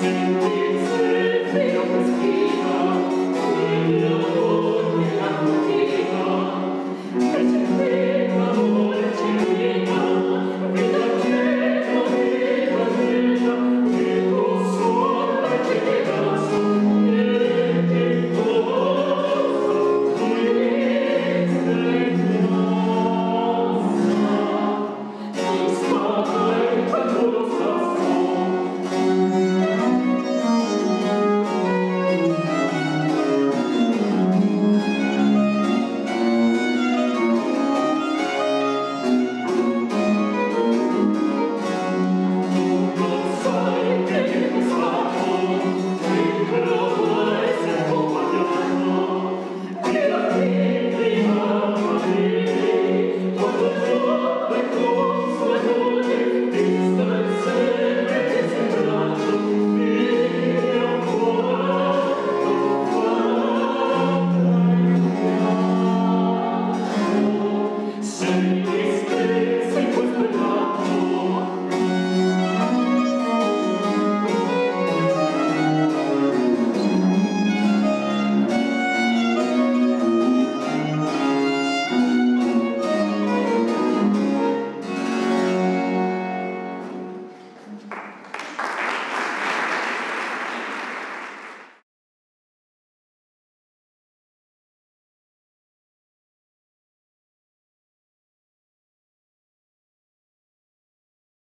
Sind die Flügel